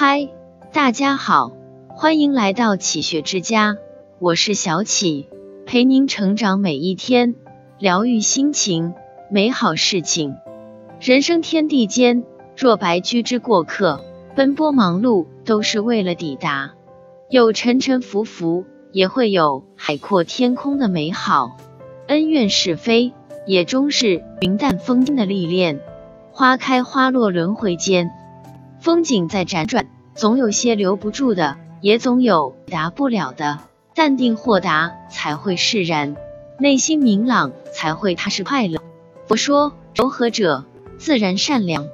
嗨，大家好，欢迎来到启学之家，我是小启，陪您成长每一天，疗愈心情，美好事情。人生天地间，若白驹之过客，奔波忙碌都是为了抵达。有沉沉浮浮，也会有海阔天空的美好。恩怨是非，也终是云淡风轻的历练。花开花落轮回间。风景在辗转，总有些留不住的，也总有达不了的。淡定豁达才会释然，内心明朗才会踏实快乐。佛说，柔和者自然善良，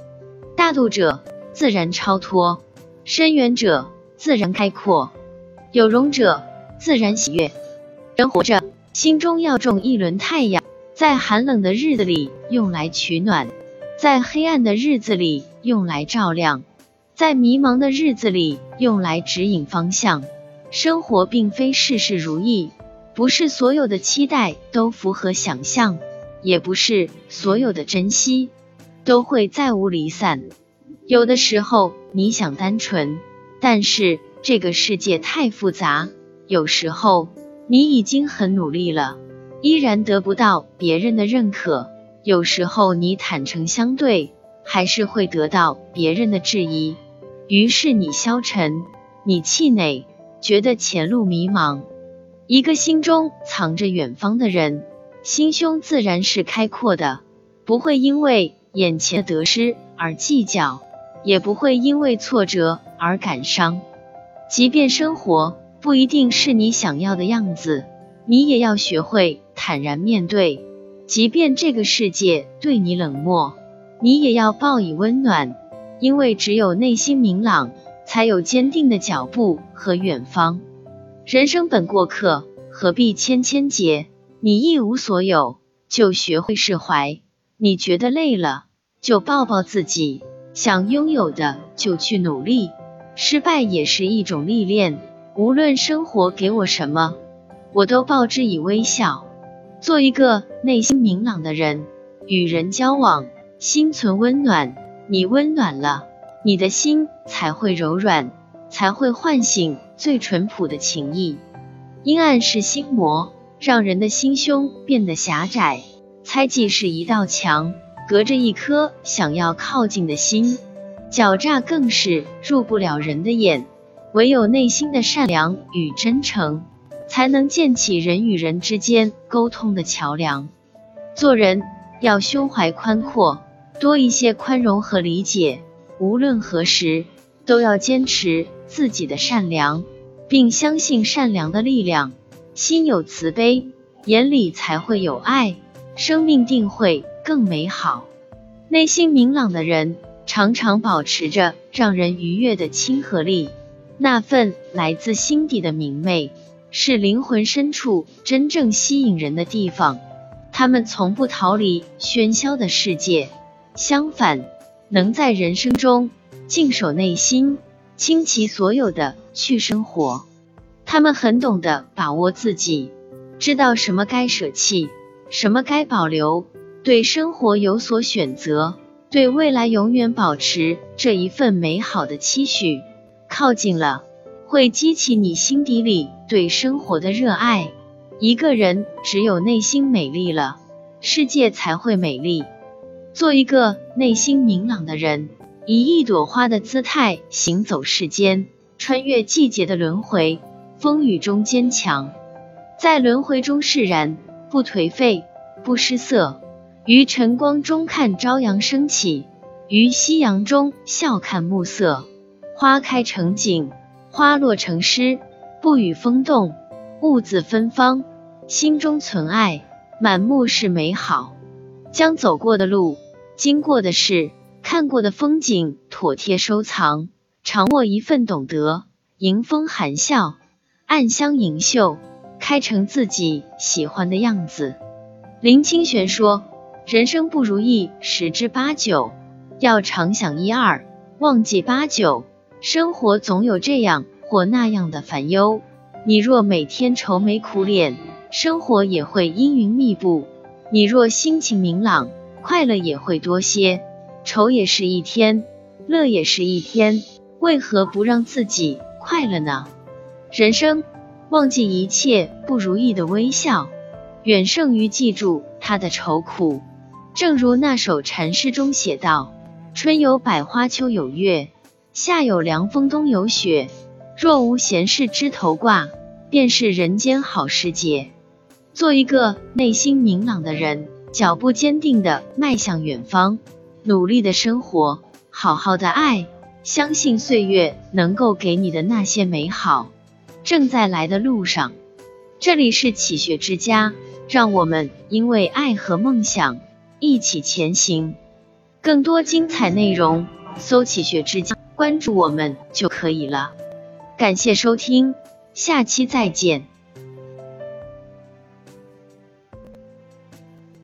大度者自然超脱，深远者自然开阔，有容者自然喜悦。人活着，心中要种一轮太阳，在寒冷的日子里用来取暖，在黑暗的日子里用来照亮。在迷茫的日子里，用来指引方向。生活并非事事如意，不是所有的期待都符合想象，也不是所有的珍惜都会再无离散。有的时候你想单纯，但是这个世界太复杂。有时候你已经很努力了，依然得不到别人的认可。有时候你坦诚相对，还是会得到别人的质疑。于是你消沉，你气馁，觉得前路迷茫。一个心中藏着远方的人，心胸自然是开阔的，不会因为眼前的得失而计较，也不会因为挫折而感伤。即便生活不一定是你想要的样子，你也要学会坦然面对。即便这个世界对你冷漠，你也要报以温暖。因为只有内心明朗，才有坚定的脚步和远方。人生本过客，何必千千结？你一无所有，就学会释怀；你觉得累了，就抱抱自己；想拥有的，就去努力。失败也是一种历练。无论生活给我什么，我都报之以微笑。做一个内心明朗的人，与人交往，心存温暖。你温暖了，你的心才会柔软，才会唤醒最淳朴的情谊。阴暗是心魔，让人的心胸变得狭窄；猜忌是一道墙，隔着一颗想要靠近的心；狡诈更是入不了人的眼。唯有内心的善良与真诚，才能建起人与人之间沟通的桥梁。做人要胸怀宽阔。多一些宽容和理解，无论何时都要坚持自己的善良，并相信善良的力量。心有慈悲，眼里才会有爱，生命定会更美好。内心明朗的人，常常保持着让人愉悦的亲和力，那份来自心底的明媚，是灵魂深处真正吸引人的地方。他们从不逃离喧嚣的世界。相反，能在人生中静守内心，倾其所有的去生活。他们很懂得把握自己，知道什么该舍弃，什么该保留，对生活有所选择，对未来永远保持这一份美好的期许。靠近了，会激起你心底里对生活的热爱。一个人只有内心美丽了，世界才会美丽。做一个内心明朗的人，以一朵花的姿态行走世间，穿越季节的轮回，风雨中坚强，在轮回中释然，不颓废，不失色。于晨光中看朝阳升起，于夕阳中笑看暮色。花开成景，花落成诗，不与风动，兀自芬芳。心中存爱，满目是美好。将走过的路。经过的事，看过的风景，妥帖收藏，常握一份懂得，迎风含笑，暗香盈袖，开成自己喜欢的样子。林清玄说：“人生不如意十之八九，要常想一二，忘记八九。生活总有这样或那样的烦忧，你若每天愁眉苦脸，生活也会阴云密布。你若心情明朗。”快乐也会多些，愁也是一天，乐也是一天。为何不让自己快乐呢？人生，忘记一切不如意的微笑，远胜于记住他的愁苦。正如那首禅诗中写道：“春有百花，秋有月，夏有凉风，冬有雪。若无闲事枝头挂，便是人间好时节。”做一个内心明朗的人，脚步坚定的迈向远方，努力的生活，好好的爱，相信岁月能够给你的那些美好。正在来的路上，这里是启学之家，让我们因为爱和梦想一起前行。更多精彩内容，搜“启学之家”，关注我们就可以了。感谢收听，下期再见。